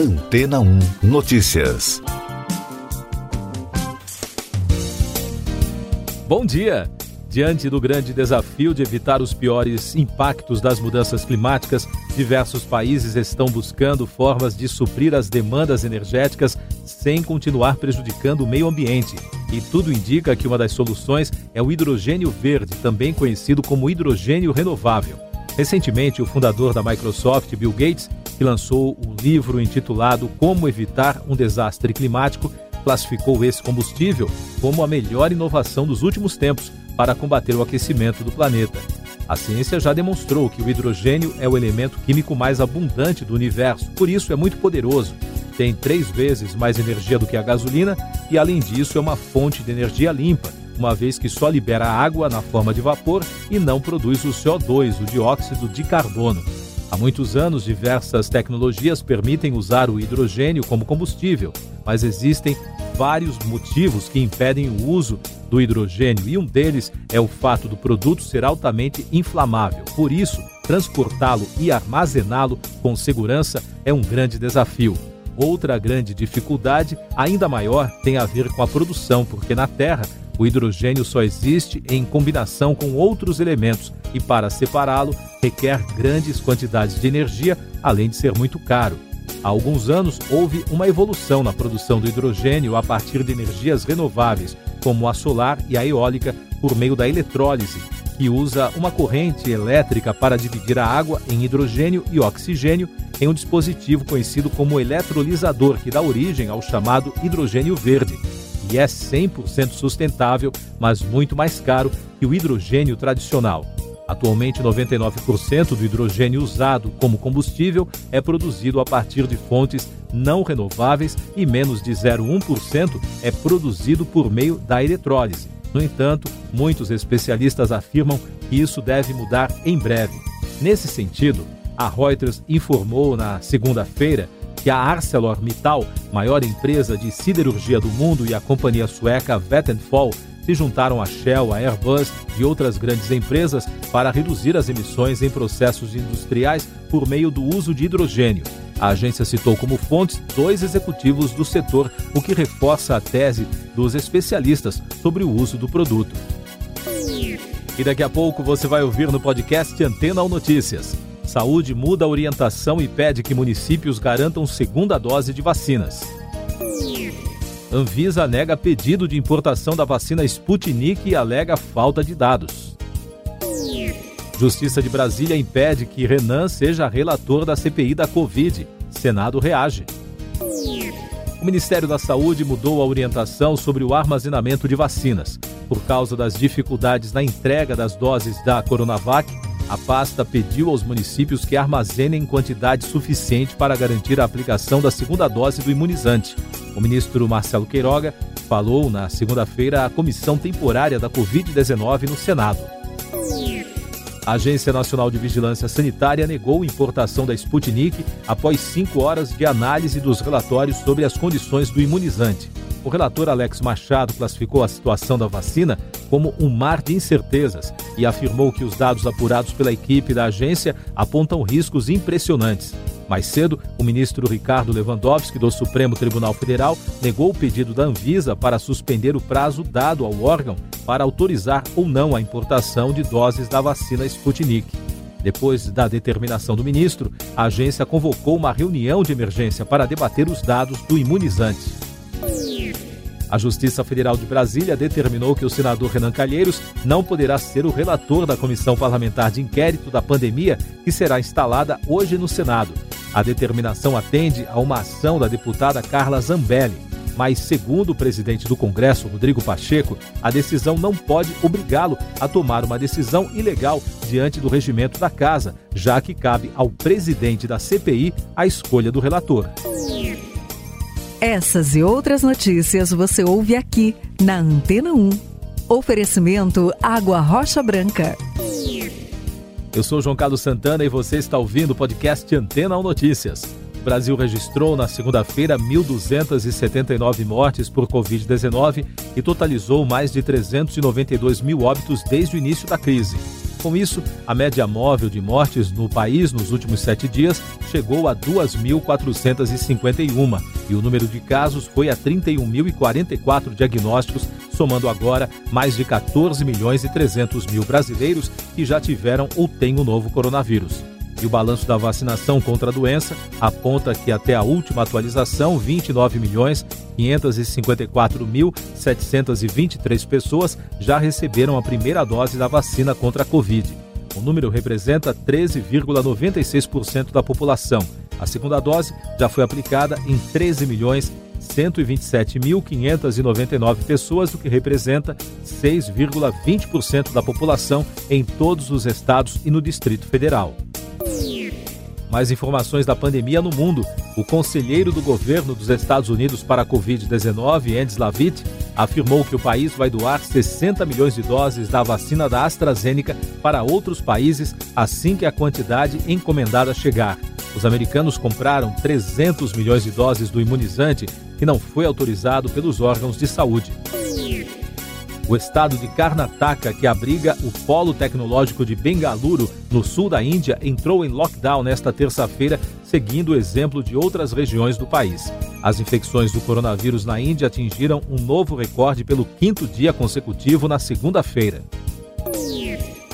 Antena 1 Notícias. Bom dia! Diante do grande desafio de evitar os piores impactos das mudanças climáticas, diversos países estão buscando formas de suprir as demandas energéticas sem continuar prejudicando o meio ambiente. E tudo indica que uma das soluções é o hidrogênio verde, também conhecido como hidrogênio renovável. Recentemente, o fundador da Microsoft, Bill Gates, que lançou o livro intitulado Como Evitar um Desastre Climático, classificou esse combustível como a melhor inovação dos últimos tempos para combater o aquecimento do planeta. A ciência já demonstrou que o hidrogênio é o elemento químico mais abundante do universo, por isso é muito poderoso. Tem três vezes mais energia do que a gasolina e, além disso, é uma fonte de energia limpa, uma vez que só libera água na forma de vapor e não produz o CO2, o dióxido de carbono. Há muitos anos, diversas tecnologias permitem usar o hidrogênio como combustível, mas existem vários motivos que impedem o uso do hidrogênio e um deles é o fato do produto ser altamente inflamável. Por isso, transportá-lo e armazená-lo com segurança é um grande desafio. Outra grande dificuldade, ainda maior, tem a ver com a produção, porque na Terra o hidrogênio só existe em combinação com outros elementos e, para separá-lo, requer grandes quantidades de energia, além de ser muito caro. Há alguns anos, houve uma evolução na produção do hidrogênio a partir de energias renováveis, como a solar e a eólica, por meio da eletrólise, que usa uma corrente elétrica para dividir a água em hidrogênio e oxigênio em um dispositivo conhecido como eletrolisador, que dá origem ao chamado hidrogênio verde e é 100% sustentável, mas muito mais caro que o hidrogênio tradicional. Atualmente, 99% do hidrogênio usado como combustível é produzido a partir de fontes não renováveis e menos de 0,1% é produzido por meio da eletrólise. No entanto, muitos especialistas afirmam que isso deve mudar em breve. Nesse sentido, a Reuters informou na segunda-feira que a ArcelorMittal, maior empresa de siderurgia do mundo, e a companhia sueca Vattenfall se juntaram a Shell, a Airbus e outras grandes empresas para reduzir as emissões em processos industriais por meio do uso de hidrogênio. A agência citou como fontes dois executivos do setor, o que reforça a tese dos especialistas sobre o uso do produto. E daqui a pouco você vai ouvir no podcast Antena ou Notícias. Saúde muda a orientação e pede que municípios garantam segunda dose de vacinas. Anvisa nega pedido de importação da vacina Sputnik e alega falta de dados. Justiça de Brasília impede que Renan seja relator da CPI da Covid. Senado reage. O Ministério da Saúde mudou a orientação sobre o armazenamento de vacinas. Por causa das dificuldades na entrega das doses da Coronavac, a pasta pediu aos municípios que armazenem quantidade suficiente para garantir a aplicação da segunda dose do imunizante. O ministro Marcelo Queiroga falou na segunda-feira à Comissão Temporária da Covid-19 no Senado. A Agência Nacional de Vigilância Sanitária negou a importação da Sputnik após cinco horas de análise dos relatórios sobre as condições do imunizante. O relator Alex Machado classificou a situação da vacina como um mar de incertezas e afirmou que os dados apurados pela equipe da agência apontam riscos impressionantes. Mais cedo, o ministro Ricardo Lewandowski, do Supremo Tribunal Federal, negou o pedido da Anvisa para suspender o prazo dado ao órgão para autorizar ou não a importação de doses da vacina Sputnik. Depois da determinação do ministro, a agência convocou uma reunião de emergência para debater os dados do imunizante. A Justiça Federal de Brasília determinou que o senador Renan Calheiros não poderá ser o relator da comissão parlamentar de inquérito da pandemia que será instalada hoje no Senado. A determinação atende a uma ação da deputada Carla Zambelli. Mas, segundo o presidente do Congresso, Rodrigo Pacheco, a decisão não pode obrigá-lo a tomar uma decisão ilegal diante do regimento da Casa, já que cabe ao presidente da CPI a escolha do relator. Essas e outras notícias você ouve aqui na Antena 1. Oferecimento Água Rocha Branca. Eu sou João Carlos Santana e você está ouvindo o podcast Antena 1 Notícias. O Brasil registrou na segunda-feira 1.279 mortes por Covid-19 e totalizou mais de 392 mil óbitos desde o início da crise. Com isso, a média móvel de mortes no país nos últimos sete dias chegou a 2.451 e o número de casos foi a 31.044 diagnósticos, somando agora mais de 14 milhões e 300 mil brasileiros que já tiveram ou têm o novo coronavírus. E o balanço da vacinação contra a doença aponta que até a última atualização, 29 milhões 554.723 pessoas já receberam a primeira dose da vacina contra a Covid. O número representa 13,96% da população. A segunda dose já foi aplicada em 13 milhões 127.599 pessoas, o que representa 6,20% da população em todos os estados e no Distrito Federal. Mais informações da pandemia no mundo. O conselheiro do governo dos Estados Unidos para a Covid-19, Andy Slavitt, afirmou que o país vai doar 60 milhões de doses da vacina da AstraZeneca para outros países assim que a quantidade encomendada chegar. Os americanos compraram 300 milhões de doses do imunizante que não foi autorizado pelos órgãos de saúde. O estado de Karnataka, que abriga o polo tecnológico de Bengaluru, no sul da Índia, entrou em lockdown nesta terça-feira, seguindo o exemplo de outras regiões do país. As infecções do coronavírus na Índia atingiram um novo recorde pelo quinto dia consecutivo na segunda-feira.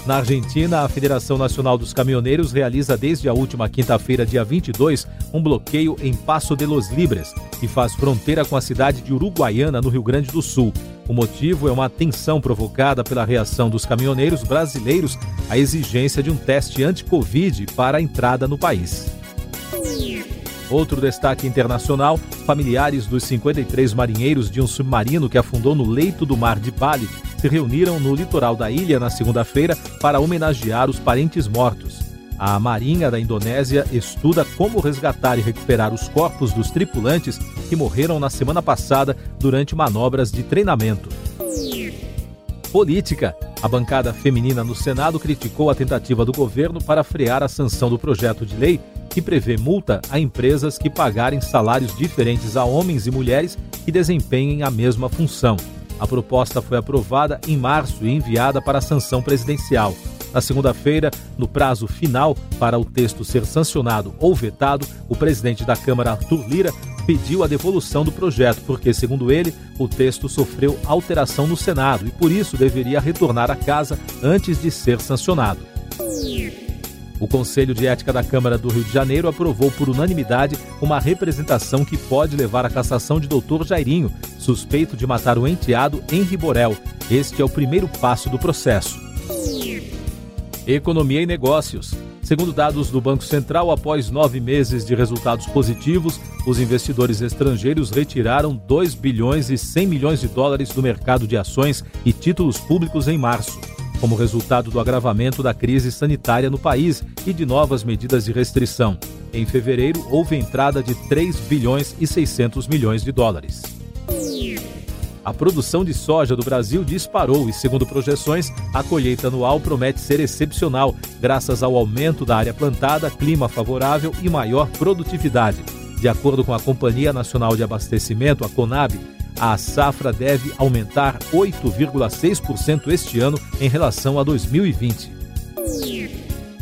Na Argentina, a Federação Nacional dos Caminhoneiros realiza desde a última quinta-feira, dia 22, um bloqueio em Passo de los Libres, que faz fronteira com a cidade de Uruguaiana, no Rio Grande do Sul. O motivo é uma tensão provocada pela reação dos caminhoneiros brasileiros à exigência de um teste anti-Covid para a entrada no país. Outro destaque internacional: familiares dos 53 marinheiros de um submarino que afundou no leito do mar de Bali se reuniram no litoral da ilha na segunda-feira para homenagear os parentes mortos. A Marinha da Indonésia estuda como resgatar e recuperar os corpos dos tripulantes que morreram na semana passada durante manobras de treinamento. Política. A bancada feminina no Senado criticou a tentativa do governo para frear a sanção do projeto de lei que prevê multa a empresas que pagarem salários diferentes a homens e mulheres que desempenhem a mesma função. A proposta foi aprovada em março e enviada para a sanção presidencial. Na segunda-feira, no prazo final para o texto ser sancionado ou vetado, o presidente da Câmara, Arthur Lira, pediu a devolução do projeto, porque, segundo ele, o texto sofreu alteração no Senado e, por isso, deveria retornar à casa antes de ser sancionado. O Conselho de Ética da Câmara do Rio de Janeiro aprovou por unanimidade uma representação que pode levar à cassação de Dr. Jairinho, suspeito de matar o enteado Henri Borel. Este é o primeiro passo do processo. Economia e Negócios. Segundo dados do Banco Central, após nove meses de resultados positivos, os investidores estrangeiros retiraram 2 bilhões e 100 milhões de dólares do mercado de ações e títulos públicos em março como resultado do agravamento da crise sanitária no país e de novas medidas de restrição. Em fevereiro, houve entrada de 3 bilhões e 600 milhões de dólares. A produção de soja do Brasil disparou e, segundo projeções, a colheita anual promete ser excepcional, graças ao aumento da área plantada, clima favorável e maior produtividade. De acordo com a Companhia Nacional de Abastecimento, a CONAB, a safra deve aumentar 8,6% este ano em relação a 2020.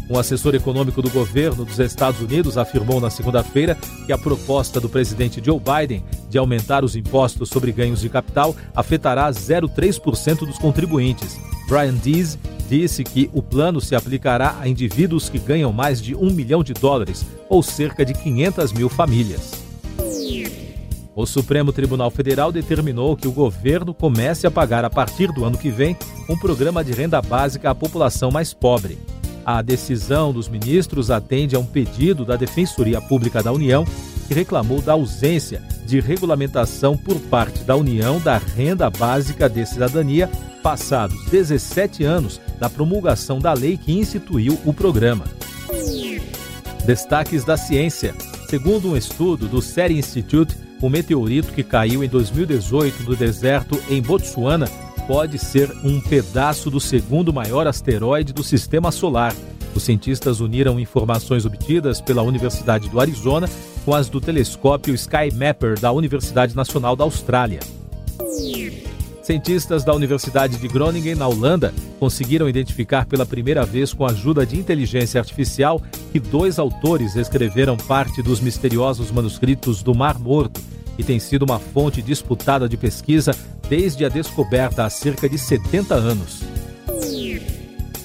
Um assessor econômico do governo dos Estados Unidos afirmou na segunda-feira que a proposta do presidente Joe Biden de aumentar os impostos sobre ganhos de capital afetará 0,3% dos contribuintes. Brian Dees disse que o plano se aplicará a indivíduos que ganham mais de um milhão de dólares, ou cerca de 500 mil famílias. O Supremo Tribunal Federal determinou que o governo comece a pagar a partir do ano que vem um programa de renda básica à população mais pobre. A decisão dos ministros atende a um pedido da Defensoria Pública da União, que reclamou da ausência de regulamentação por parte da União da renda básica de cidadania, passados 17 anos da promulgação da lei que instituiu o programa. Destaques da ciência. Segundo um estudo do Seri Institute, o meteorito que caiu em 2018 no deserto em Botsuana pode ser um pedaço do segundo maior asteroide do sistema solar. Os cientistas uniram informações obtidas pela Universidade do Arizona com as do telescópio Sky Mapper da Universidade Nacional da Austrália. Cientistas da Universidade de Groningen, na Holanda, conseguiram identificar pela primeira vez, com a ajuda de inteligência artificial, que dois autores escreveram parte dos misteriosos manuscritos do Mar Morto e tem sido uma fonte disputada de pesquisa desde a descoberta há cerca de 70 anos.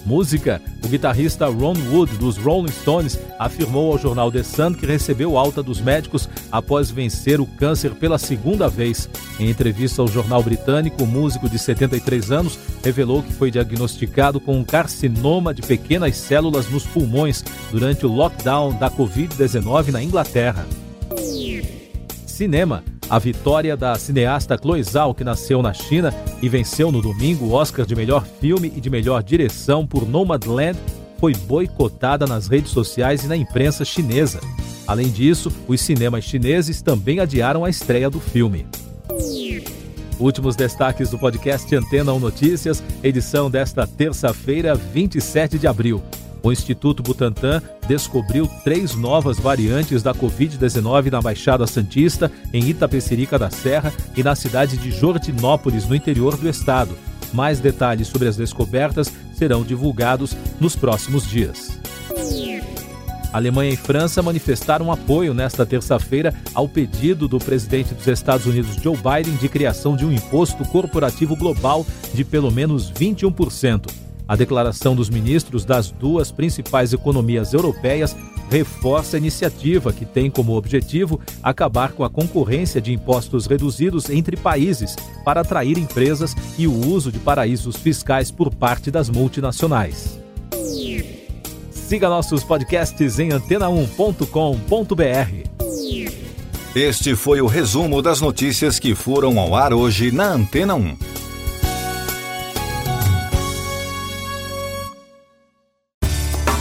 Música: o guitarrista Ron Wood, dos Rolling Stones, afirmou ao jornal The Sun que recebeu alta dos médicos após vencer o câncer pela segunda vez. Em entrevista ao jornal britânico, o músico de 73 anos revelou que foi diagnosticado com um carcinoma de pequenas células nos pulmões durante o lockdown da Covid-19 na Inglaterra. Cinema. A vitória da cineasta Chloe Zhao, que nasceu na China e venceu no domingo o Oscar de melhor filme e de melhor direção por Nomadland, foi boicotada nas redes sociais e na imprensa chinesa. Além disso, os cinemas chineses também adiaram a estreia do filme. Últimos destaques do podcast Antena 1 Notícias, edição desta terça-feira, 27 de abril. O Instituto Butantan descobriu três novas variantes da Covid-19 na Baixada Santista, em Itapecerica da Serra e na cidade de Jordinópolis, no interior do estado. Mais detalhes sobre as descobertas serão divulgados nos próximos dias. Alemanha e França manifestaram apoio nesta terça-feira ao pedido do presidente dos Estados Unidos Joe Biden de criação de um imposto corporativo global de pelo menos 21%. A declaração dos ministros das duas principais economias europeias reforça a iniciativa que tem como objetivo acabar com a concorrência de impostos reduzidos entre países para atrair empresas e o uso de paraísos fiscais por parte das multinacionais. Siga nossos podcasts em antena1.com.br. Este foi o resumo das notícias que foram ao ar hoje na Antena 1.